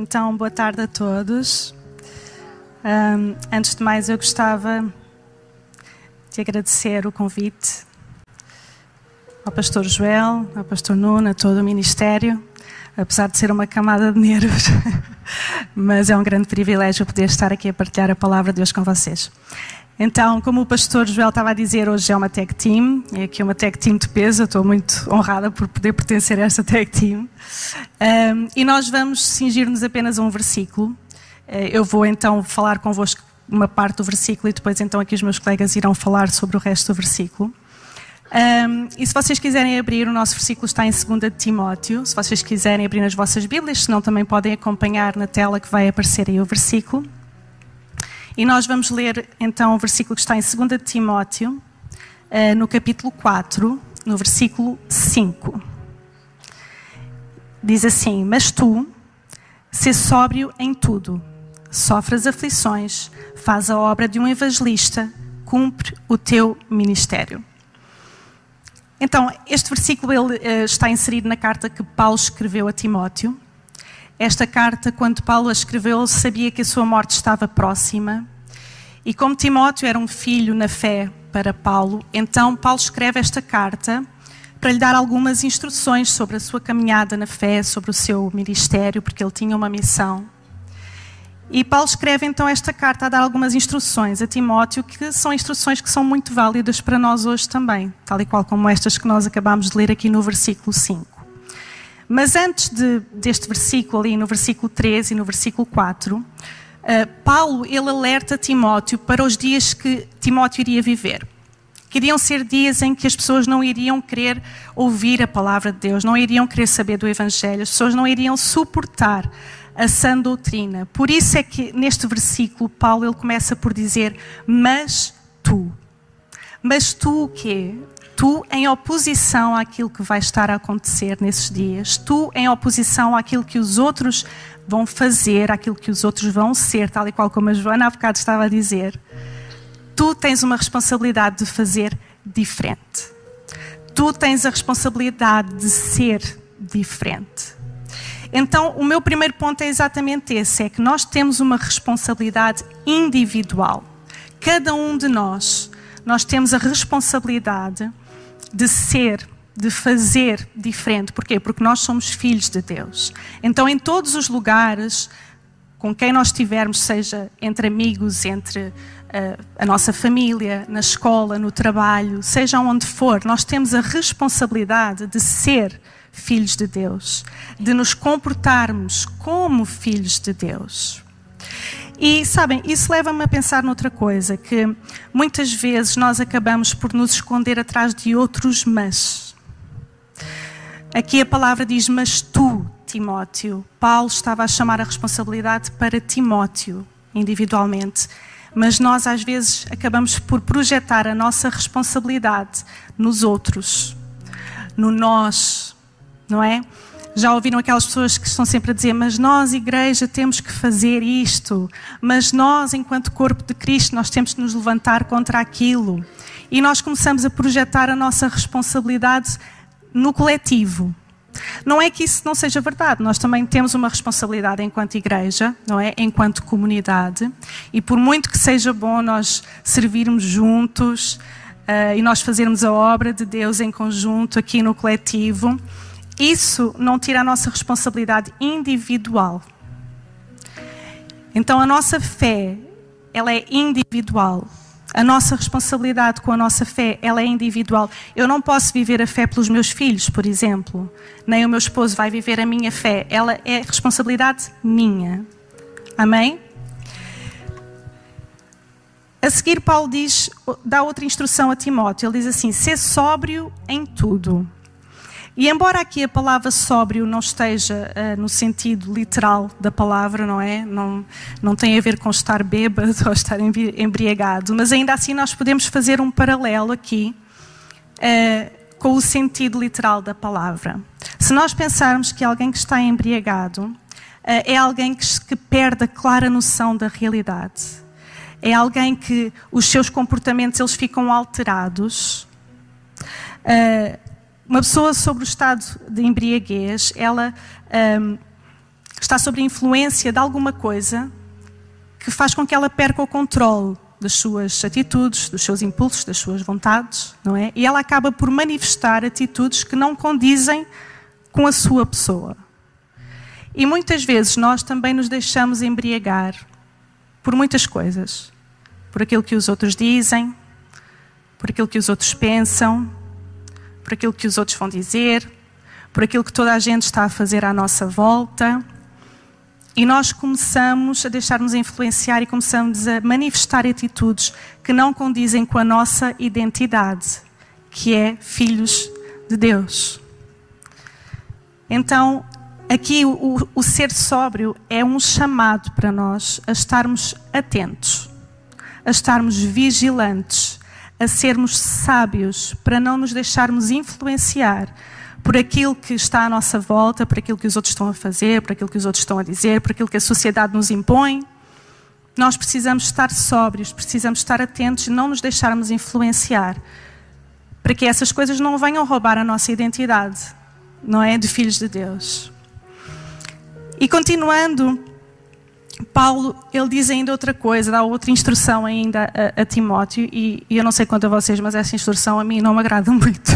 Então, boa tarde a todos. Um, antes de mais, eu gostava de agradecer o convite ao pastor Joel, ao pastor Nuno, a todo o ministério, apesar de ser uma camada de nervos, mas é um grande privilégio poder estar aqui a partilhar a palavra de Deus com vocês. Então, como o pastor Joel estava a dizer, hoje é uma tag team, é aqui uma tag team de peso, estou muito honrada por poder pertencer a esta tag team. Um, e nós vamos cingir-nos apenas a um versículo. Uh, eu vou então falar convosco uma parte do versículo e depois então aqui os meus colegas irão falar sobre o resto do versículo. Um, e se vocês quiserem abrir, o nosso versículo está em 2 Timóteo. Se vocês quiserem abrir nas vossas Bíblias, senão também podem acompanhar na tela que vai aparecer aí o versículo. E nós vamos ler então o versículo que está em 2 Timóteo, eh, no capítulo 4, no versículo 5. Diz assim: Mas tu, se sóbrio em tudo, sofres aflições, faz a obra de um evangelista, cumpre o teu ministério. Então, este versículo ele, uh, está inserido na carta que Paulo escreveu a Timóteo. Esta carta, quando Paulo a escreveu, ele sabia que a sua morte estava próxima. E como Timóteo era um filho na fé para Paulo, então Paulo escreve esta carta para lhe dar algumas instruções sobre a sua caminhada na fé, sobre o seu ministério, porque ele tinha uma missão. E Paulo escreve então esta carta a dar algumas instruções a Timóteo, que são instruções que são muito válidas para nós hoje também, tal e qual como estas que nós acabamos de ler aqui no versículo 5. Mas antes de, deste versículo, ali no versículo 13 e no versículo 4, uh, eh, Paulo ele alerta Timóteo para os dias que Timóteo iria viver. Queriam ser dias em que as pessoas não iriam querer ouvir a palavra de Deus, não iriam querer saber do Evangelho, as pessoas não iriam suportar a sã doutrina. Por isso é que neste versículo Paulo ele começa por dizer: Mas tu. Mas tu o quê? tu em oposição àquilo que vai estar a acontecer nesses dias, tu em oposição àquilo que os outros vão fazer, àquilo que os outros vão ser, tal e qual como a Joana há bocado estava a dizer, tu tens uma responsabilidade de fazer diferente. Tu tens a responsabilidade de ser diferente. Então, o meu primeiro ponto é exatamente esse: é que nós temos uma responsabilidade individual. Cada um de nós, nós temos a responsabilidade de ser, de fazer diferente. Porquê? Porque nós somos filhos de Deus. Então, em todos os lugares com quem nós estivermos, seja entre amigos, entre uh, a nossa família, na escola, no trabalho, seja onde for, nós temos a responsabilidade de ser filhos de Deus, de nos comportarmos como filhos de Deus. E sabem, isso leva-me a pensar noutra coisa, que muitas vezes nós acabamos por nos esconder atrás de outros mas. Aqui a palavra diz, mas tu, Timóteo. Paulo estava a chamar a responsabilidade para Timóteo, individualmente. Mas nós às vezes acabamos por projetar a nossa responsabilidade nos outros, no nós, não é? Já ouviram aquelas pessoas que estão sempre a dizer, mas nós, igreja, temos que fazer isto, mas nós, enquanto corpo de Cristo, nós temos que nos levantar contra aquilo. E nós começamos a projetar a nossa responsabilidade no coletivo. Não é que isso não seja verdade, nós também temos uma responsabilidade enquanto igreja, não é? Enquanto comunidade, e por muito que seja bom nós servirmos juntos uh, e nós fazermos a obra de Deus em conjunto aqui no coletivo, isso não tira a nossa responsabilidade individual. Então a nossa fé, ela é individual. A nossa responsabilidade com a nossa fé, ela é individual. Eu não posso viver a fé pelos meus filhos, por exemplo. Nem o meu esposo vai viver a minha fé. Ela é responsabilidade minha. Amém? A seguir, Paulo diz, dá outra instrução a Timóteo. Ele diz assim: ser sóbrio em tudo. E embora aqui a palavra sóbrio não esteja uh, no sentido literal da palavra, não é? Não, não tem a ver com estar bêbado ou estar embriagado, mas ainda assim nós podemos fazer um paralelo aqui uh, com o sentido literal da palavra. Se nós pensarmos que alguém que está embriagado uh, é alguém que, que perde a clara noção da realidade, é alguém que os seus comportamentos eles ficam alterados. Uh, uma pessoa sobre o estado de embriaguez, ela um, está sob a influência de alguma coisa que faz com que ela perca o controle das suas atitudes, dos seus impulsos, das suas vontades, não é? E ela acaba por manifestar atitudes que não condizem com a sua pessoa. E muitas vezes nós também nos deixamos embriagar por muitas coisas. Por aquilo que os outros dizem, por aquilo que os outros pensam, por aquilo que os outros vão dizer, por aquilo que toda a gente está a fazer à nossa volta. E nós começamos a deixar-nos influenciar e começamos a manifestar atitudes que não condizem com a nossa identidade, que é filhos de Deus. Então, aqui o, o, ser sóbrio é um chamado para nós a estarmos atentos, a estarmos vigilantes, a sermos sábios, para não nos deixarmos influenciar por aquilo que está à nossa volta, por aquilo que os outros estão a fazer, por aquilo que os outros estão a dizer, por aquilo que a sociedade nos impõe. Nós precisamos estar sóbrios, precisamos estar atentos e não nos deixarmos influenciar, para que essas coisas não venham roubar a nossa identidade, não é? De filhos de Deus. E continuando, Paulo, ele diz ainda outra coisa, dá outra instrução ainda a, a Timóteo, e, e, eu não sei quanto a vocês, mas essa instrução a mim não me agrada muito,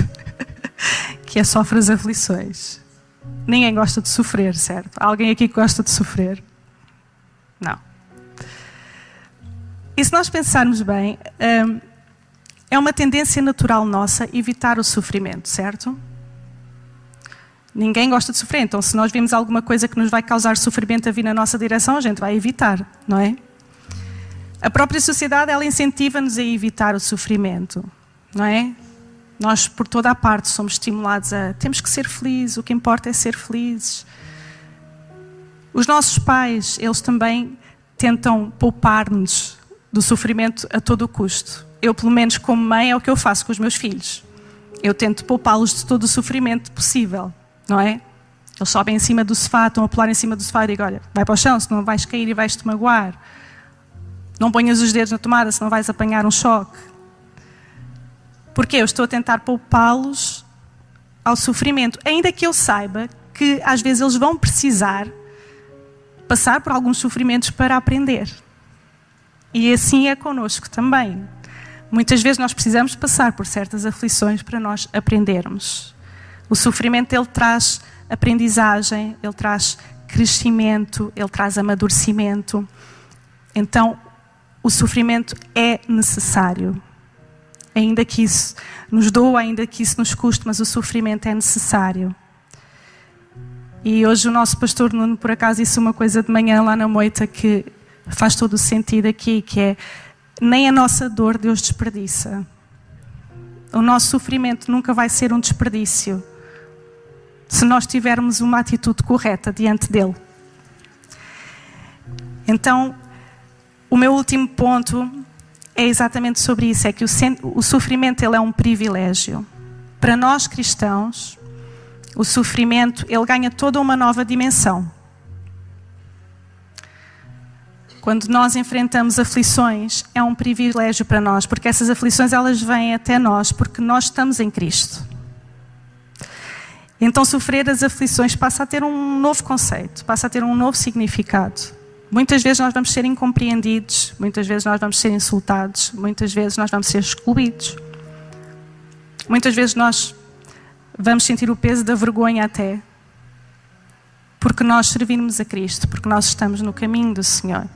que é sofre as aflições. Ninguém gosta de sofrer, certo? Alguém aqui gosta de sofrer? Não. E se nós pensarmos bem, hum, é uma tendência natural nossa evitar o sofrimento, certo? Ninguém gosta de sofrer, então se nós vimos alguma coisa que nos vai causar sofrimento a vir na nossa direção, a gente vai evitar, não é? A própria sociedade, ela incentiva-nos a evitar o sofrimento, não é? Nós, por toda a parte, somos estimulados a temos que ser felizes, o que importa é ser felizes. Os nossos pais, eles também tentam poupar-nos do sofrimento a todo o custo. Eu, pelo menos como mãe, é o que eu faço com os meus filhos. Eu tento poupá-los de todo o sofrimento possível não é? Eles sobem em cima do sofá, estão a pular em cima do sofá e digo: Olha, vai para o chão, senão vais cair e vais-te magoar. Não ponhas os dedos na tomada, senão vais apanhar um choque. Porque eu estou a tentar poupá-los ao sofrimento, ainda que eu saiba que às vezes eles vão precisar passar por alguns sofrimentos para aprender. E assim é conosco também. Muitas vezes nós precisamos passar por certas aflições para nós aprendermos. O sofrimento ele traz aprendizagem, ele traz crescimento, ele traz amadurecimento. Então, o sofrimento é necessário. Ainda que isso nos doa, ainda que isso nos custe, mas o sofrimento é necessário. E hoje o nosso pastor Nuno, por acaso, disse uma coisa de manhã lá na moita que faz todo o sentido aqui, que é nem a nossa dor Deus desperdiça. O nosso sofrimento nunca vai ser um desperdício se nós tivermos uma atitude correta diante dele. Então, o meu último ponto é exatamente sobre isso, é que o, sofrimento ele é um privilégio. Para nós cristãos, o sofrimento ele ganha toda uma nova dimensão. Quando nós enfrentamos aflições, é um privilégio para nós, porque essas aflições elas vêm até nós porque nós estamos em Cristo. Então, sofrer as aflições passa a ter um novo conceito, passa a ter um novo significado. Muitas vezes nós vamos ser incompreendidos, muitas vezes nós vamos ser insultados, muitas vezes nós vamos ser excluídos. Muitas vezes nós vamos sentir o peso da vergonha até, porque nós servimos a Cristo, porque nós estamos no caminho do Senhor.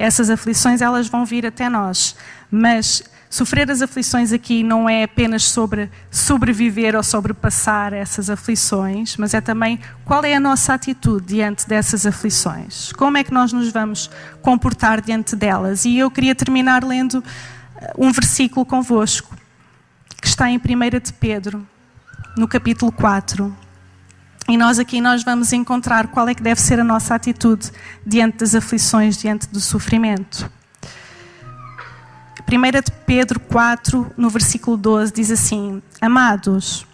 Essas aflições elas vão vir até nós, mas Sofrer as aflições aqui não é apenas sobre sobreviver ou sobrepassar essas aflições, mas é também qual é a nossa atitude diante dessas aflições. Como é que nós nos vamos comportar diante delas? E eu queria terminar lendo eh, um versículo convosco, que está em 1 de Pedro, no capítulo 4. E nós aqui nós vamos encontrar qual é que deve ser a nossa atitude diante das aflições, diante do sofrimento. 1 de Pedro 4, no versículo 12, diz assim: Amados,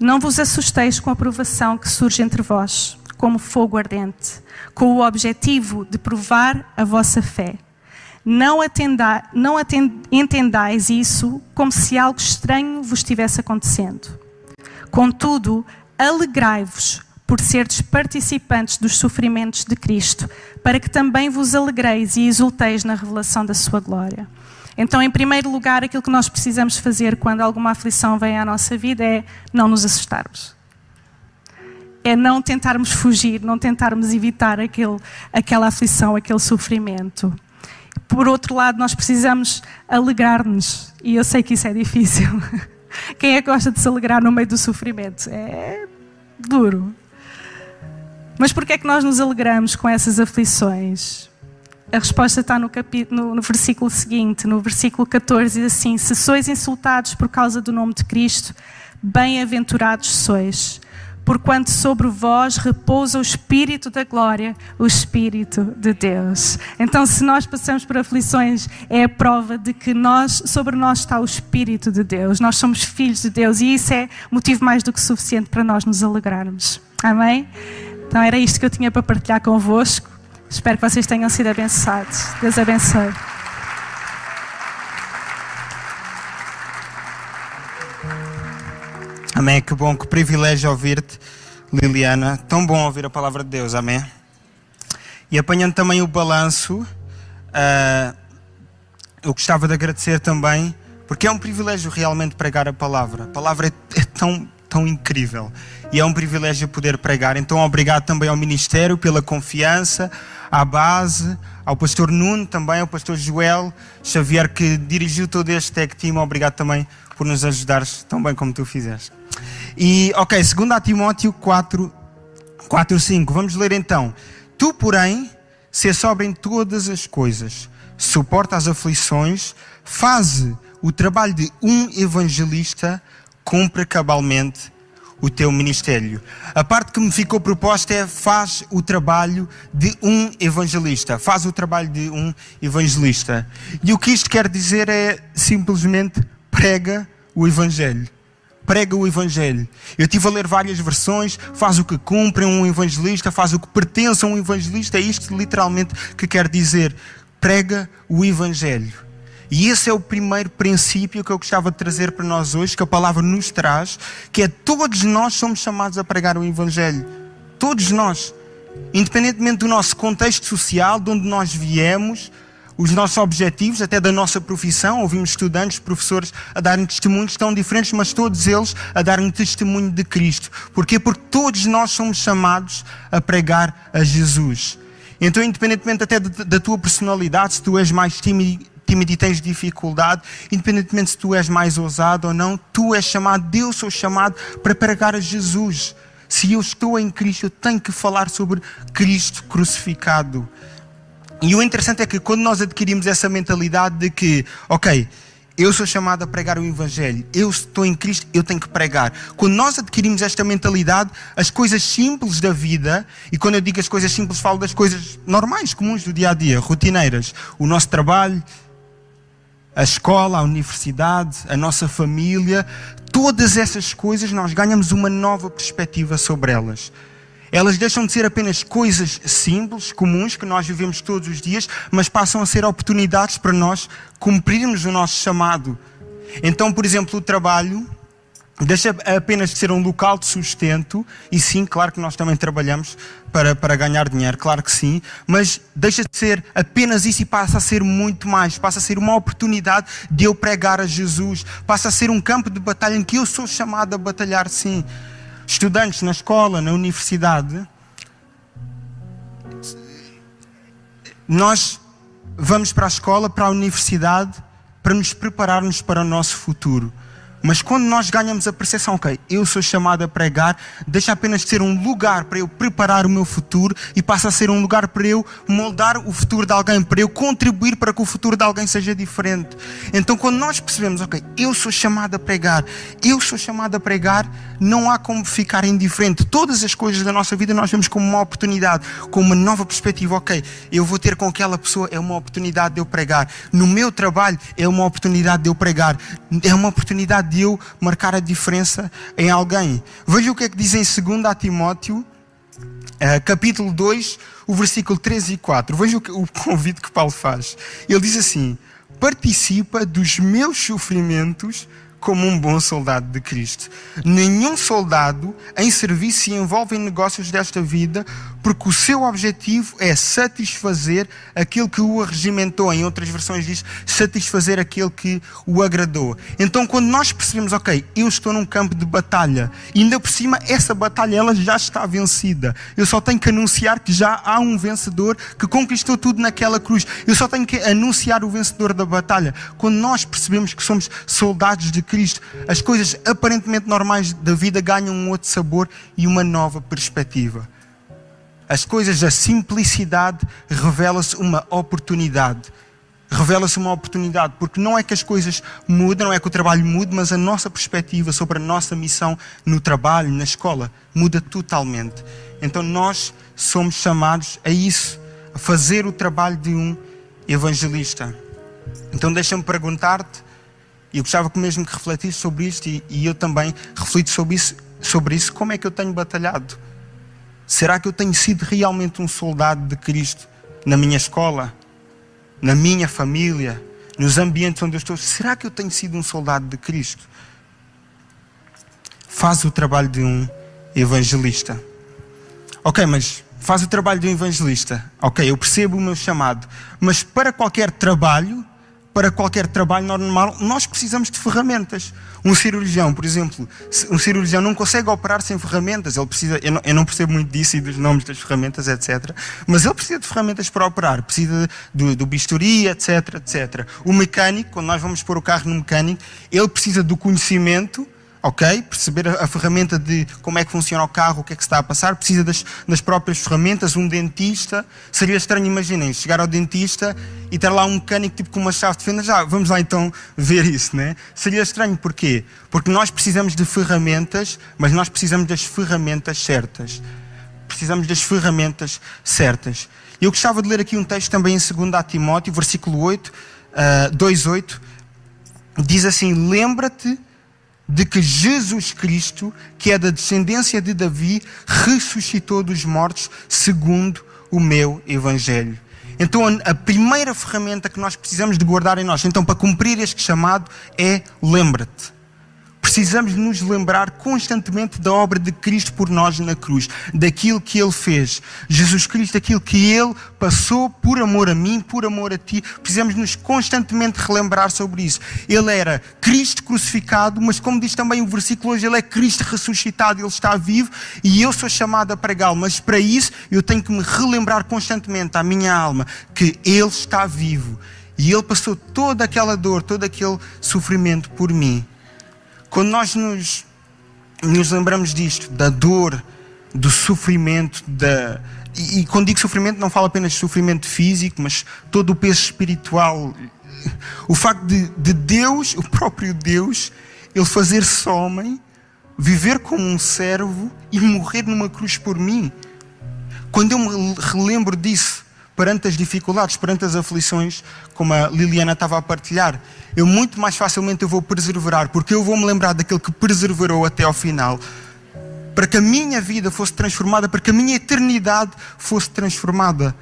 não vos assusteis com a provação que surge entre vós, como fogo ardente, com o objetivo de provar a vossa fé. Não, atenda, não atend, entendais isso como se algo estranho vos estivesse acontecendo. Contudo, alegrai-vos por serdes participantes dos sofrimentos de Cristo, para que também vos alegreis e exulteis na revelação da sua glória. Então, em primeiro lugar, aquilo que nós precisamos fazer quando alguma aflição vem à nossa vida é não nos assustarmos. É não tentarmos fugir, não tentarmos evitar aquele, aquela aflição, aquele sofrimento. Por outro lado, nós precisamos alegrar-nos. E eu sei que isso é difícil. Quem é que gosta de se alegrar no meio do sofrimento? É duro. Mas por que é que nós nos alegramos com essas aflições? A resposta está no, no, no, versículo seguinte, no versículo 14, diz assim: Se sois insultados por causa do nome de Cristo, bem-aventurados sois, porquanto sobre vós repousa o Espírito da glória, o Espírito de Deus. Então, se nós passamos por aflições, é a prova de que nós, sobre nós está o Espírito de Deus. Nós somos filhos de Deus e isso é motivo mais do que suficiente para nós nos alegrarmos. Amém? Então era isto que eu tinha para partilhar convosco. Espero que vocês tenham sido abençoados. Deus abençoe. Amém. Que bom, que privilégio ouvir-te, Liliana. Tão bom ouvir a palavra de Deus. Amém. E apanhando também o balanço, uh, eu gostava de agradecer também, porque é um privilégio realmente pregar a palavra. A palavra é, é tão tão incrível. E é um privilégio poder pregar. Então, obrigado também ao Ministério pela confiança, à base, ao pastor Nuno também, ao pastor Joel Xavier, que dirigiu todo este tech team. Obrigado também por nos ajudares tão bem como tu fizeste. E, ok, segundo a Timóteo 4, 4, 5. Vamos ler então. Tu, porém, se sobre em todas as coisas, suporta as aflições, faz o trabalho de um evangelista, cumpre cabalmente o teu ministério. A parte que me ficou proposta é faz o trabalho de um evangelista. Faz o trabalho de um evangelista. E o que isto quer dizer é simplesmente prega o evangelho. Prega o Evangelho. Eu estive a ler várias versões. Faz o que cumpre um evangelista, faz o que pertence a um evangelista. É isto literalmente que quer dizer. Prega o Evangelho. E esse é o primeiro princípio que eu gostava de trazer para nós hoje, que a palavra nos traz, que é todos nós somos chamados a pregar o Evangelho. Todos nós. Independentemente do nosso contexto social, de onde nós viemos, os nossos objetivos, até da nossa profissão, ouvimos estudantes, professores a darem testemunhos tão diferentes, mas todos eles a darem testemunho de Cristo. Porquê? Porque todos nós somos chamados a pregar a Jesus. Então, independentemente até da tua personalidade, se tu és mais tímido tímido e tens dificuldade, independentemente se tu és mais ousado ou não, tu és chamado, Deus sou chamado para pregar a Jesus. Se eu estou em Cristo, eu tenho que falar sobre Cristo crucificado. E o interessante é que quando nós adquirimos essa mentalidade de que, ok, eu sou chamado a pregar o Evangelho, eu estou em Cristo, eu tenho que pregar. Quando nós adquirimos esta mentalidade, as coisas simples da vida, e quando eu digo as coisas simples, falo das coisas normais, comuns do dia a dia, rotineiras, o nosso trabalho, a escola, a universidade, a nossa família, todas essas coisas nós ganhamos uma nova perspectiva sobre elas. Elas deixam de ser apenas coisas simples, comuns, que nós vivemos todos os dias, mas passam a ser oportunidades para nós cumprirmos o nosso chamado. Então, por exemplo, o trabalho deixa apenas de ser um local de sustento, e sim, claro que nós também trabalhamos para, para ganhar dinheiro, claro que sim, mas deixa de ser apenas isso e passa a ser muito mais, passa a ser uma oportunidade de eu pregar a Jesus, passa a ser um campo de batalha em que eu sou chamado a batalhar, sim. Estudantes na escola, na universidade, nós vamos para a escola, para a universidade, para nos prepararmos para o nosso futuro. Mas quando nós ganhamos a percepção, ok, eu sou chamado a pregar, deixa apenas de ser um lugar para eu preparar o meu futuro e passa a ser um lugar para eu moldar o futuro de alguém, para eu contribuir para que o futuro de alguém seja diferente. Então, quando nós percebemos, ok, eu sou chamado a pregar, eu sou chamado a pregar, não há como ficar indiferente. Todas as coisas da nossa vida nós vemos como uma oportunidade, como uma nova perspectiva. Ok, eu vou ter com aquela pessoa, é uma oportunidade de eu pregar. No meu trabalho, é uma oportunidade de eu pregar. É uma oportunidade de eu marcar a diferença em alguém. Veja o que é que diz em 2 Timóteo, uh, capítulo 2, o versículo 3 e 4. Veja o convite que Paulo faz. Ele diz assim: Participa dos meus sofrimentos como um bom soldado de Cristo. Nenhum soldado em serviço se envolve em negócios desta vida porque o seu objetivo é satisfazer aquele que o regimentou. Em outras versões diz satisfazer aquele que o agradou. Então, quando nós percebemos, ok, eu estou num campo de batalha e ainda por cima essa batalha ela já está vencida. Eu só tenho que anunciar que já há um vencedor que conquistou tudo naquela cruz. Eu só tenho que anunciar o vencedor da batalha. Quando nós percebemos que somos soldados de Cristo, as coisas aparentemente normais da vida ganham um outro sabor e uma nova perspectiva. As coisas da simplicidade revela-se uma oportunidade. Revela-se uma oportunidade, porque não é que as coisas mudam, não é que o trabalho mude, mas a nossa perspectiva sobre a nossa missão no trabalho, na escola, muda totalmente. Então nós somos chamados a isso, a fazer o trabalho de um evangelista. Então deixa-me perguntar-te, e eu gostava que mesmo que refletisse sobre isto, e, e eu também reflito sobre isso, sobre isso, como é que eu tenho batalhado? Será que eu tenho sido realmente um soldado de Cristo na minha escola, na minha família, nos ambientes onde eu estou? Será que eu tenho sido um soldado de Cristo? Faz o trabalho de um evangelista. Ok, mas faz o trabalho de um evangelista. Ok, eu percebo o meu chamado. Mas para qualquer trabalho, para qualquer trabalho normal, nós precisamos de ferramentas. Um cirurgião, por exemplo, um cirurgião não consegue operar sem ferramentas. Ele precisa, eu não, eu não, percebo muito disso e dos nomes das ferramentas, etc. Mas ele precisa de ferramentas para operar, precisa do, do bisturi, etc, etc. O mecânico, quando nós vamos pôr o carro no mecânico, ele precisa do conhecimento ok? Perceber a, a, ferramenta de como é que funciona o carro, o que é que está a passar, precisa das, das próprias ferramentas. Um dentista, seria estranho, imaginem, chegar ao dentista e ter lá um mecânico tipo com uma chave de fenda. Já, vamos lá então ver isso, né? Seria estranho, porquê? Porque nós precisamos de ferramentas, mas nós precisamos das ferramentas certas. Precisamos das ferramentas certas. Eu gostava de ler aqui um texto também em 2 Timóteo, versículo 8, uh, 2,8. Diz assim: Lembra-te de que Jesus Cristo, que é da descendência de Davi, ressuscitou dos mortos segundo o meu Evangelho. Então, a primeira ferramenta que nós precisamos de guardar em nós, então, para cumprir este chamado, é lembra-te precisamos nos lembrar constantemente da obra de Cristo por nós na cruz, daquilo que Ele fez. Jesus Cristo, aquilo que Ele passou por amor a mim, por amor a ti. Precisamos nos constantemente relembrar sobre isso. Ele era Cristo crucificado, mas como diz também o versículo hoje, Ele é Cristo ressuscitado, Ele está vivo e eu sou chamado a pregá-lo. Mas para isso eu tenho que me relembrar constantemente à minha alma que Ele está vivo. E Ele passou toda aquela dor, todo aquele sofrimento por mim. Quando nós nos, nos lembramos disto, da dor, do sofrimento, da, e, e quando digo sofrimento, não falo apenas de sofrimento físico, mas todo o peso espiritual. O facto de, de Deus, o próprio Deus, Ele fazer-se homem, viver como um servo e morrer numa cruz por mim. Quando eu me relembro disso, perante as dificuldades, perante as aflições, como a Liliana estava a partilhar, eu muito mais facilmente eu vou perseverar, porque eu vou me lembrar daquele que perseverou até ao final, para que a minha vida fosse transformada, para que a minha eternidade fosse transformada.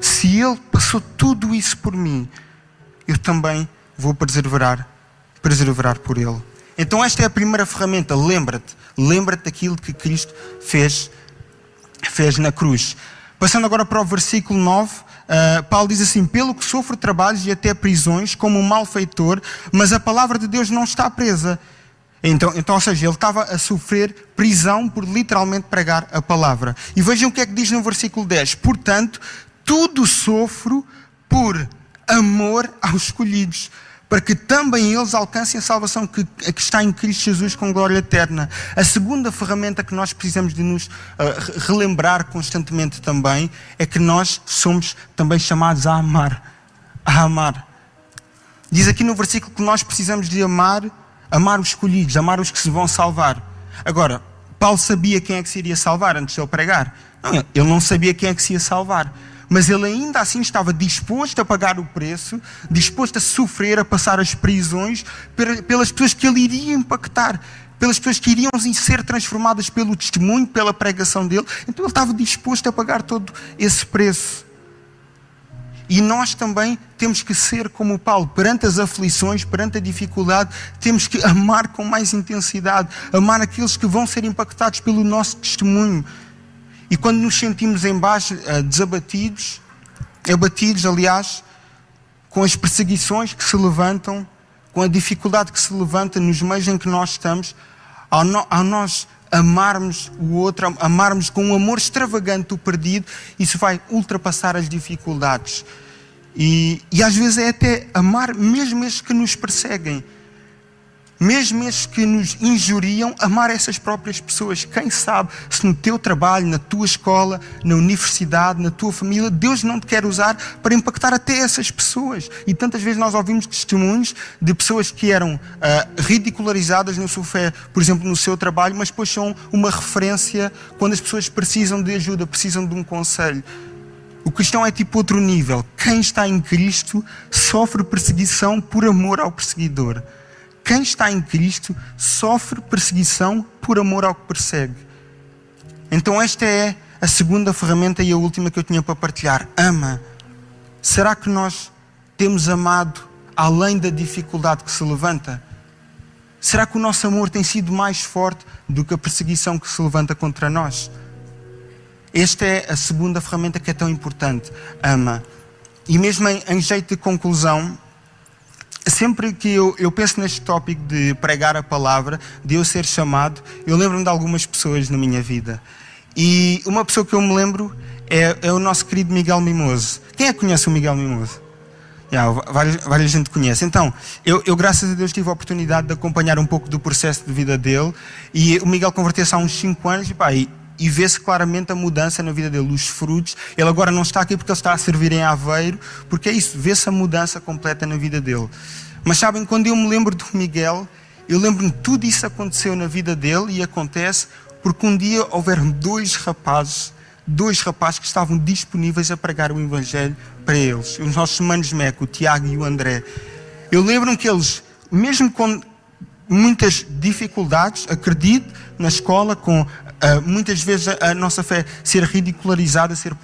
Se Ele passou tudo isso por mim, eu também vou perseverar, perseverar por Ele. Então esta é a primeira ferramenta. Lembra-te, lembra-te daquilo que Cristo fez, fez na cruz. Passando agora para o versículo 9, uh, eh, Paulo diz assim: Pelo que sofro trabalhos e até prisões, como um malfeitor, mas a palavra de Deus não está presa. Então, então, ou seja, ele estava a sofrer prisão por literalmente pregar a palavra. E vejam o que é que diz no versículo 10: Portanto, tudo sofro por amor aos escolhidos para que também eles alcancem a salvação que, que, está em Cristo Jesus com glória eterna. A segunda ferramenta que nós precisamos de nos uh, relembrar constantemente também é que nós somos também chamados a amar. A amar. Diz aqui no versículo que nós precisamos de amar, amar os escolhidos, amar os que se vão salvar. Agora, Paulo sabia quem é que se iria salvar antes de ele pregar. Não, ele não sabia quem é que se ia salvar mas ele ainda assim estava disposto a pagar o preço, disposto a sofrer, a passar as prisões pelas pessoas que ele iria impactar, pelas pessoas que iriam ser transformadas pelo testemunho, pela pregação dele. Então ele estava disposto a pagar todo esse preço. E nós também temos que ser como Paulo, perante as aflições, perante a dificuldade, temos que amar com mais intensidade, amar aqueles que vão ser impactados pelo nosso testemunho. E quando nos sentimos em baixo, eh, desabatidos, abatidos, aliás, com as perseguições que se levantam, com a dificuldade que se levanta nos meios em que nós estamos, ao, no, ao nós amarmos o outro, amarmos com um amor extravagante o perdido, isso vai ultrapassar as dificuldades. E, e às vezes é até amar mesmo esses que nos perseguem mesmo esses que nos injuriam, amar essas próprias pessoas. Quem sabe se no teu trabalho, na tua escola, na universidade, na tua família, Deus não te quer usar para impactar até essas pessoas. E tantas vezes nós ouvimos testemunhos de pessoas que eram uh, ridicularizadas na sua fé, por exemplo, no seu trabalho, mas depois são uma referência quando as pessoas precisam de ajuda, precisam de um conselho. O cristão é tipo outro nível. Quem está em Cristo sofre perseguição por amor ao perseguidor quem está em Cristo sofre perseguição por amor ao que persegue. Então, esta é a segunda ferramenta e a última que eu tinha para partilhar. Ama. Será que nós temos amado além da dificuldade que se levanta? Será que o nosso amor tem sido mais forte do que a perseguição que se levanta contra nós? Esta é a segunda ferramenta que é tão importante. Ama. E mesmo em, em jeito de conclusão, sempre que eu, eu, penso neste tópico de pregar a palavra, de eu ser chamado, eu lembro-me de algumas pessoas na minha vida. E uma pessoa que eu me lembro é, é o nosso querido Miguel Mimoso. Quem é que conhece o Miguel Mimoso? Várias, várias gente conhece. Então, eu, eu, graças a Deus tive a oportunidade de acompanhar um pouco do processo de vida dele e o Miguel converteu-se há uns 5 anos e, pá, e, e vê-se claramente a mudança na vida dele, os frutos. Ele agora não está aqui porque ele está a servir em Aveiro, porque é isso, vê-se a mudança completa na vida dele. Mas sabem, quando eu me lembro do Miguel, eu lembro-me tudo isso aconteceu na vida dele e acontece porque um dia houveram dois rapazes, dois rapazes que estavam disponíveis a pregar o Evangelho para eles, os nossos manos Meco, o Tiago e o André. Eu lembro-me que eles, mesmo com muitas dificuldades, acredito, na escola, com Uh, muitas vezes a, nossa fé ser ridicularizada, ser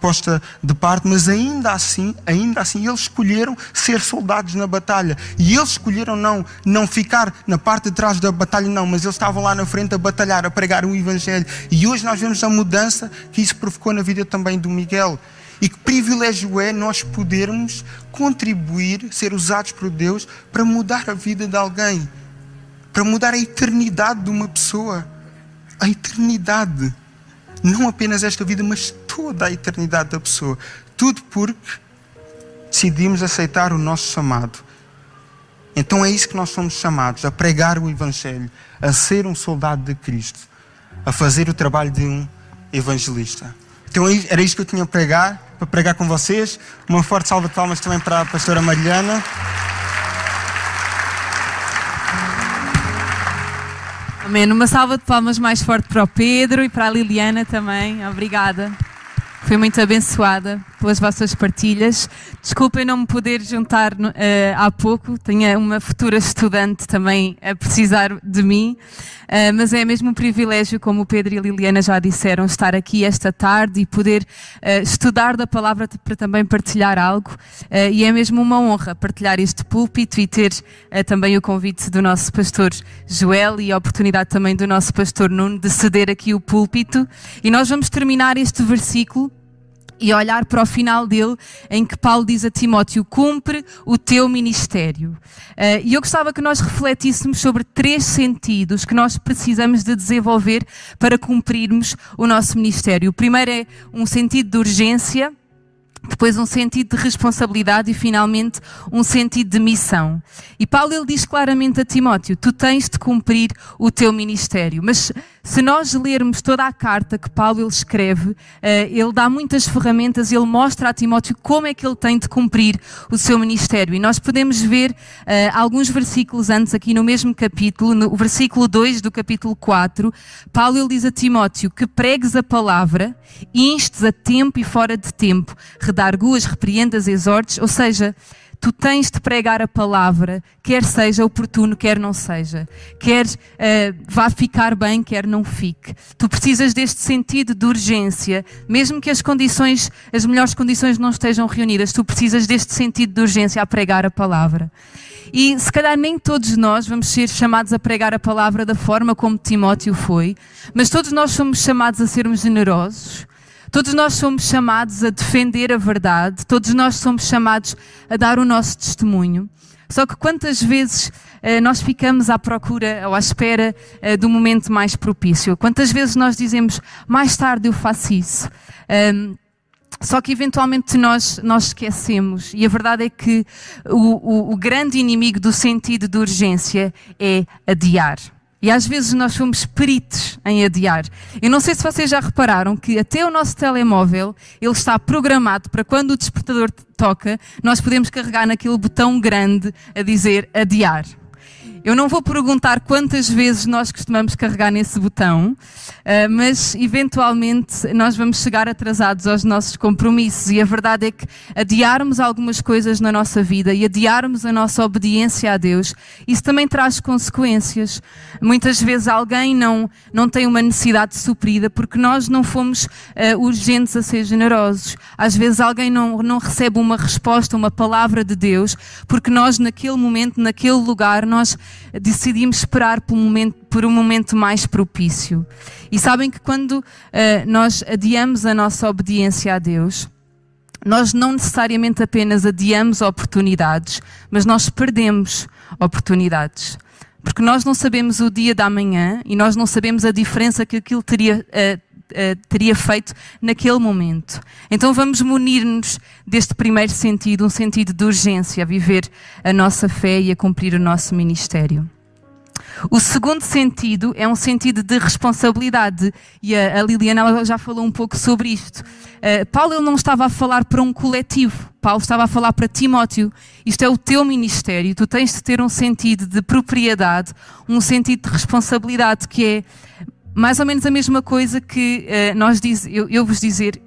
posta de parte, mas ainda assim, ainda assim, eles escolheram ser soldados na batalha. E eles escolheram não, não ficar na parte de trás da batalha, não, mas eles estavam lá na frente a batalhar, a pregar o Evangelho. E hoje nós vemos a mudança que isso provocou na vida também do Miguel. E que privilégio é nós podermos contribuir, ser usados por Deus para mudar a vida de alguém, para mudar a eternidade de uma pessoa a eternidade. Não apenas esta vida, mas toda a eternidade da pessoa. Tudo porque decidimos aceitar o nosso chamado. Então é isso que nós somos chamados: a pregar o Evangelho, a ser um soldado de Cristo, a fazer o trabalho de um evangelista. Então é era isto que eu tinha a pregar, para pregar com vocês. Uma forte salva de palmas também para a pastora Mariana. Amém. Uma salva de palmas mais forte para o Pedro e para a Liliana também. Obrigada. Foi muito abençoada pelas vossas partilhas. Desculpem não me poder juntar uh, há pouco, tinha uma futura estudante também a precisar de mim, uh, mas é mesmo um privilégio, como o Pedro e a Liliana já disseram, estar aqui esta tarde e poder uh, estudar da palavra para também partilhar algo. e é mesmo uma honra partilhar este púlpito e ter também o convite do nosso pastor Joel e a oportunidade também do nosso pastor Nuno de ceder aqui o púlpito. E nós vamos terminar este versículo e olhar para o final dele, em que Paulo diz a Timóteo: cumpre o teu ministério. Uh, e eu gostava que nós refletíssemos sobre três sentidos que nós precisamos de desenvolver para cumprirmos o nosso ministério. O primeiro é um sentido de urgência depois um sentido de responsabilidade e finalmente um sentido de missão. E Paulo ele diz claramente a Timóteo: tu tens de cumprir o teu ministério. Mas se nós lermos toda a carta que Paulo ele escreve, eh, ele dá muitas ferramentas, ele mostra a Timóteo como é que ele tem de cumprir o seu ministério. E nós podemos ver eh, alguns versículos antes aqui no mesmo capítulo, no versículo 2 do capítulo 4, Paulo ele diz a Timóteo que pregues a palavra, instes a tempo e fora de tempo, redarguas, repreendas, exortes, ou seja, tu tens de pregar a palavra, quer seja oportuno, quer não seja. Quer uh, vá ficar bem, quer não fique. Tu precisas deste sentido de urgência, mesmo que as condições, as melhores condições não estejam reunidas, tu precisas deste sentido de urgência a pregar a palavra. E se calhar nem todos nós vamos ser chamados a pregar a palavra da forma como Timóteo foi, mas todos nós somos chamados a sermos generosos. Todos nós somos chamados a defender a verdade, todos nós somos chamados a dar o nosso testemunho. Só que quantas vezes uh, nós ficamos à procura ou à espera uh, do momento mais propício? Quantas vezes nós dizemos, mais tarde eu faço isso? Um, só que eventualmente nós, nós esquecemos, e a verdade é que o, o, o grande inimigo do sentido de urgência é adiar. E às vezes nós somos peritos em adiar. Eu não sei se vocês já repararam que até o nosso telemóvel, ele está programado para quando o despertador toca, nós podemos carregar naquele botão grande a dizer adiar. Eu não vou perguntar quantas vezes nós costumamos carregar nesse botão, uh, mas eventualmente nós vamos chegar atrasados aos nossos compromissos. E a verdade é que adiarmos algumas coisas na nossa vida e adiarmos a nossa obediência a Deus, isso também traz consequências. Muitas vezes alguém não, não tem uma necessidade suprida porque nós não fomos uh, urgentes a ser generosos. Às vezes alguém não, não recebe uma resposta, uma palavra de Deus, porque nós naquele momento, naquele lugar, nós decidimos esperar por um momento, por um momento mais propício. E sabem que quando uh, nós adiamos a nossa obediência a Deus, nós não necessariamente apenas adiamos oportunidades, mas nós perdemos oportunidades. Porque nós não sabemos o dia da manhã e nós não sabemos a diferença que aquilo teria, uh, teria feito naquele momento. Então vamos munir-nos deste primeiro sentido, um sentido de urgência, a viver a nossa fé e a cumprir o nosso ministério. O segundo sentido é um sentido de responsabilidade. E a, a Liliana já falou um pouco sobre isto. Uh, Paulo ele não estava a falar para um coletivo. Paulo estava a falar para Timóteo. Isto é o teu ministério. Tu tens de ter um sentido de propriedade, um sentido de responsabilidade que é mais ou menos a mesma coisa que uh, nós diz, eu, eu, vos dizer,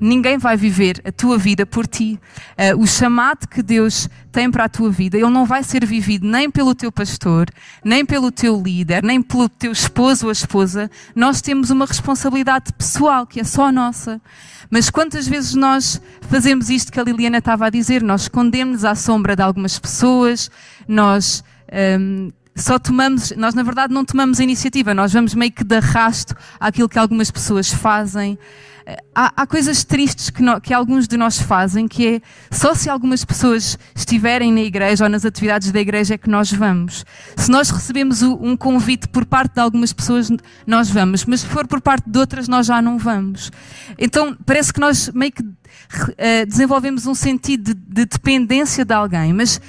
ninguém vai viver a tua vida por ti. Uh, o chamado que Deus tem para a tua vida, ele não vai ser vivido nem pelo teu pastor, nem pelo teu líder, nem pelo teu esposo ou esposa. Nós temos uma responsabilidade pessoal que é só nossa. Mas quantas vezes nós fazemos isto que a Liliana estava a dizer? Nós escondemos-nos à sombra de algumas pessoas, nós. Um, só tomamos, nós na verdade não tomamos a iniciativa, nós vamos meio que de arrasto àquilo que algumas pessoas fazem. Há, há coisas tristes que, no, que, alguns de nós fazem, que é só se algumas pessoas estiverem na igreja ou nas atividades da igreja é que nós vamos. Se nós recebemos o, um convite por parte de algumas pessoas, nós vamos, mas se for por parte de outras, nós já não vamos. Então parece que nós meio que uh, desenvolvemos um sentido de, de dependência de alguém, mas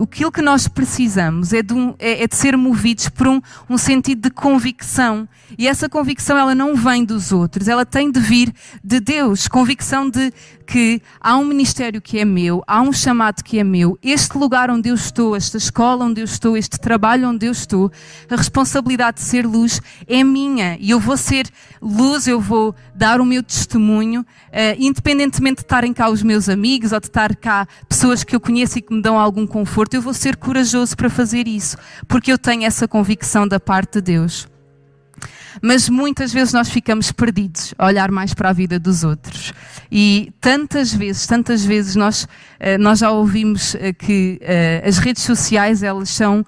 aquilo que nós precisamos é de, um, é, é de ser movidos por um, um, sentido de convicção. E essa convicção ela não vem dos outros, ela tem de vir de Deus. Convicção de que há um ministério que é meu, há um chamado que é meu, este lugar onde eu estou, esta escola onde eu estou, este trabalho onde eu estou, a responsabilidade de ser luz é minha e eu vou ser luz, eu vou dar o meu testemunho, uh, independentemente de estarem cá os meus amigos ou de estar cá pessoas que eu conheço e que me dão algum conforto, eu vou ser corajoso para fazer isso, porque eu tenho essa convicção da parte de Deus. Mas muitas vezes nós ficamos perdidos a olhar mais para a vida dos outros. E tantas vezes, tantas vezes nós, eh, nós já ouvimos eh, que eh, as redes sociais elas são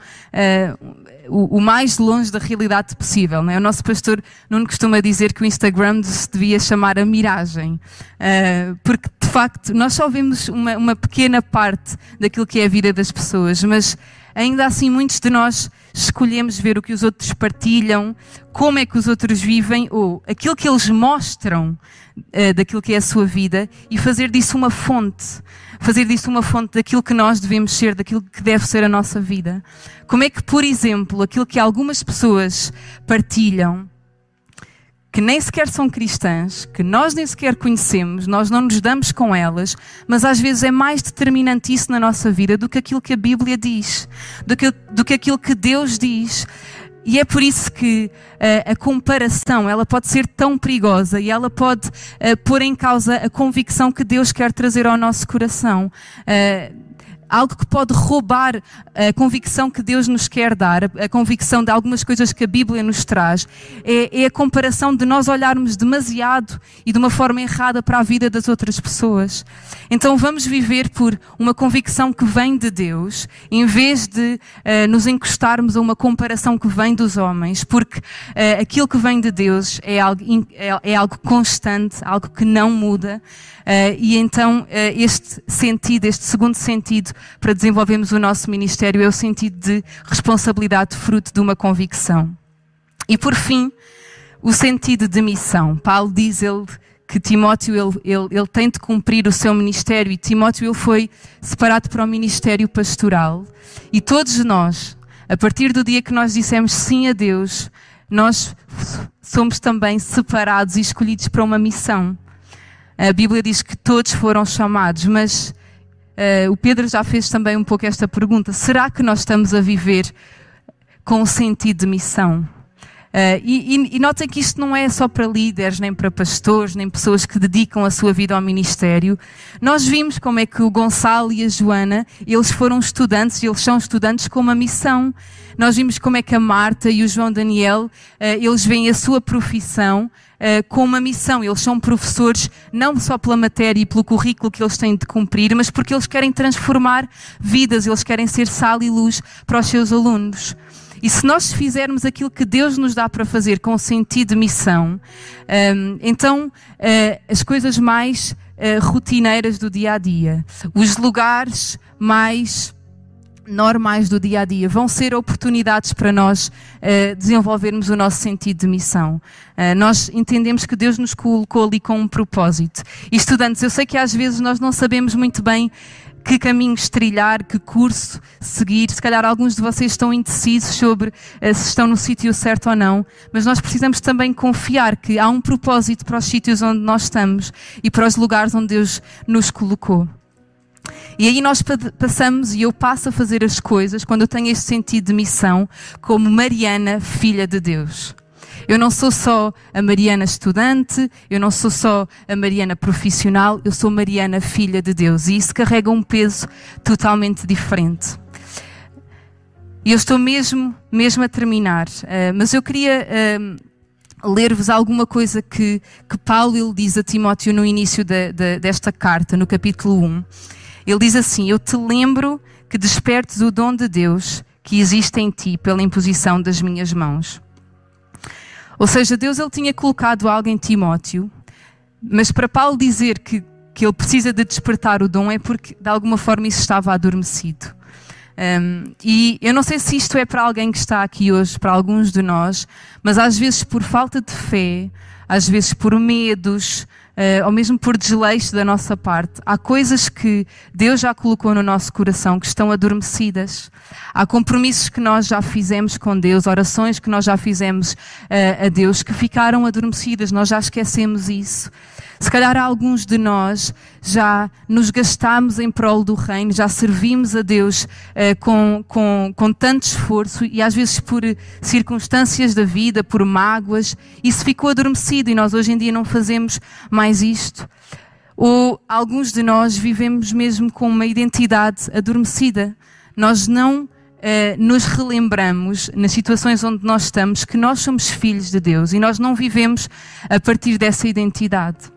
o, mais longe da realidade possível. Não é? O nosso pastor não costuma dizer que o Instagram se devia chamar a miragem, porque de facto nós só vemos uma, uma pequena parte daquilo que é a vida das pessoas, mas ainda assim muitos de nós escolhemos ver o que os outros partilham, como é que os outros vivem, ou aquilo que eles mostram uh, daquilo que é a sua vida, e fazer disso uma fonte. Fazer disso uma fonte daquilo que nós devemos ser, daquilo que deve ser a nossa vida. Como é que, por exemplo, aquilo que algumas pessoas partilham, que nem sequer são cristãs, que nós nem sequer conhecemos, nós não nos damos com elas, mas às vezes é mais determinante isso na nossa vida do que aquilo que a Bíblia diz, do que, do que aquilo que Deus diz. E é por isso que uh, a comparação ela pode ser tão perigosa e ela pode uh, pôr em causa a convicção que Deus quer trazer ao nosso coração. Uh, algo que pode roubar a convicção que Deus nos quer dar, a convicção de algumas coisas que a Bíblia nos traz, é, é, a comparação de nós olharmos demasiado e de uma forma errada para a vida das outras pessoas. Então vamos viver por uma convicção que vem de Deus, em vez de uh, nos encostarmos a uma comparação que vem dos homens, porque uh, aquilo que vem de Deus é algo, é, é algo constante, algo que não muda. Uh, e então este sentido, este segundo sentido para desenvolvermos o nosso ministério é o sentido de responsabilidade fruto de uma convicção. E por fim, o sentido de missão. Paulo diz ele que Timóteo ele, ele, ele tem de cumprir o seu ministério e Timóteo ele foi separado para o ministério pastoral. E todos nós, a partir do dia que nós dissemos sim a Deus, nós somos também separados e escolhidos para uma missão. A Bíblia diz que todos foram chamados, mas Uh, o Pedro já fez também um pouco esta pergunta: será que nós estamos a viver com sentido de missão? Uh, e, e, e notem que isto não é só para líderes, nem para pastores, nem pessoas que dedicam a sua vida ao ministério. Nós vimos como é que o Gonçalo e a Joana, eles foram estudantes e eles são estudantes com uma missão. Nós vimos como é que a Marta e o João Daniel, uh, eles veem a sua profissão uh, com uma missão. Eles são professores não só pela matéria e pelo currículo que eles têm de cumprir, mas porque eles querem transformar vidas, eles querem ser sal e luz para os seus alunos. E se nós fizermos aquilo que Deus nos dá para fazer com sentido de missão, um, ehm, então uh, as coisas mais uh, rotineiras do dia a dia, os lugares mais normais do dia a dia vão ser oportunidades para nós uh, desenvolvermos o nosso sentido de missão. Uh, nós entendemos que Deus nos colocou ali com um propósito. E estudantes, eu sei que às vezes nós não sabemos muito bem que caminhos trilhar, que curso seguir. Se calhar alguns de vocês estão indecisos sobre uh, se estão no sítio certo ou não, mas nós precisamos também confiar que há um propósito para os sítios onde nós estamos e para os lugares onde Deus nos colocou. E aí nós passamos e eu passo a fazer as coisas quando eu tenho este sentido de missão como Mariana, filha de Deus. Eu não sou só a Mariana estudante, eu não sou só a Mariana profissional, eu sou Mariana, filha de Deus. E isso carrega um peso totalmente diferente. E eu estou mesmo, mesmo a terminar, uh, mas eu queria uh, ler-vos alguma coisa que, que Paulo diz a Timóteo no início de, de, desta carta, no capítulo 1. Ele diz assim: Eu te lembro que despertes o dom de Deus que existe em ti pela imposição das minhas mãos. Ou seja, Deus ele tinha colocado algo em Timóteo, mas para Paulo dizer que, que ele precisa de despertar o dom é porque de alguma forma isso estava adormecido. Um, e eu não sei se isto é para alguém que está aqui hoje, para alguns de nós, mas às vezes por falta de fé, às vezes por medos, uh, ou mesmo por desleixo da nossa parte. Há coisas que Deus já colocou no nosso coração que estão adormecidas. Há compromissos que nós já fizemos com Deus, orações que nós já fizemos uh, a Deus que ficaram adormecidas. Nós já esquecemos isso. Se calhar alguns de nós já nos gastamos em prol do reino, já servimos a Deus uh, com, com, com tanto esforço e às vezes por circunstâncias da vida, por mágoas, isso ficou adormecido e nós hoje em dia não fazemos mais isto. Ou alguns de nós vivemos mesmo com uma identidade adormecida. Nós não Uh, nos relembramos, nas situações onde nós estamos, que nós somos filhos de Deus e nós não vivemos a partir dessa identidade.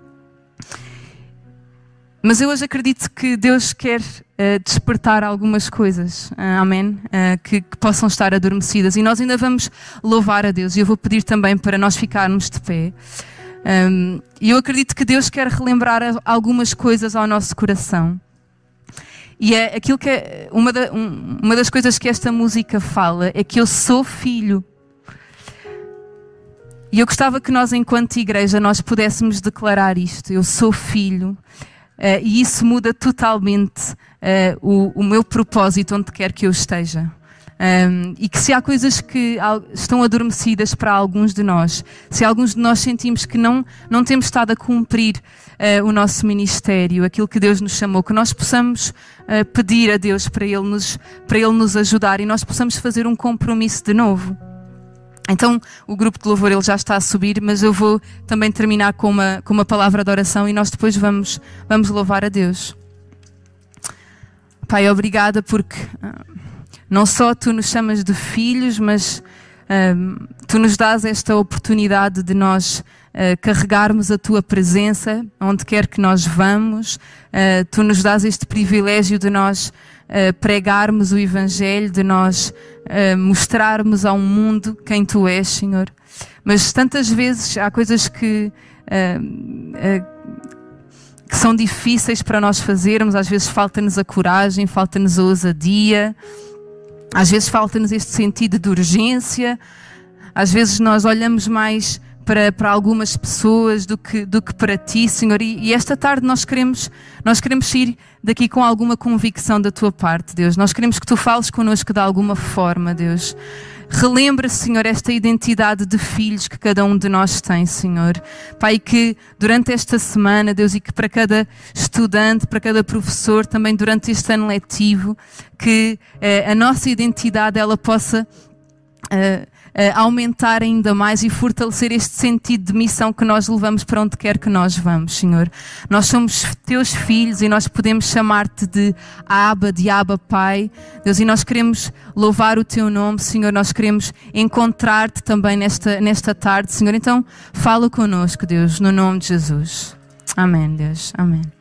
Mas eu hoje acredito que Deus quer uh, despertar algumas coisas, uh, amém? Uh, que, que, possam estar adormecidas. E nós ainda vamos louvar a Deus. E eu vou pedir também para nós ficarmos de pé. Um, e eu acredito que Deus quer relembrar algumas coisas ao nosso coração. E é aquilo que é, uma, da, um, uma das coisas que esta música fala é que eu sou filho. E eu gostava que nós, enquanto igreja, nós pudéssemos declarar isto. Eu sou filho. Uh, e isso muda totalmente uh, o, o, meu propósito onde quer que eu esteja. Um, e que se há coisas que estão adormecidas para alguns de nós, se alguns de nós sentimos que não, não temos estado a cumprir uh, o nosso ministério, aquilo que Deus nos chamou, que nós possamos pedir a Deus para ele, nos, para ele nos ajudar e nós possamos fazer um compromisso de novo. Então, o grupo de louvor ele já está a subir, mas eu vou também terminar com uma, com uma palavra de oração e nós depois vamos, vamos louvar a Deus. Pai, obrigada porque uh, não só tu nos chamas de filhos, mas uh, tu nos dás esta oportunidade de nós uh, carregarmos a tua presença onde quer que nós vamos. tu nos dás este privilégio de nós pregarmos o Evangelho, de nós mostrarmos ao mundo quem tu és, Senhor. Mas tantas vezes há coisas que que são difíceis para nós fazermos, às vezes falta-nos a coragem, falta-nos a ousadia, às vezes falta-nos este sentido de urgência, às vezes nós olhamos mais para, para algumas pessoas do que, do que para ti, Senhor. E, e, esta tarde nós queremos, nós queremos ir daqui com alguma convicção da tua parte, Deus. Nós queremos que tu fales connosco de alguma forma, Deus. Relembra, Senhor, esta identidade de filhos que cada um de nós tem, Senhor. Pai, que durante esta semana, Deus, e que para cada estudante, para cada professor, também durante este ano letivo, que eh, a nossa identidade ela possa eh, aumentar ainda mais e fortalecer este sentido de missão que nós levamos para onde quer que nós vamos, Senhor. Nós somos teus filhos e nós podemos chamar-te de Abba, de Abba Pai, Deus, e nós queremos louvar o teu nome, Senhor. Nós queremos encontrar-te também nesta, nesta tarde, Senhor. Então, fala conosco, Deus, no nome de Jesus. Amém, Deus. Amém.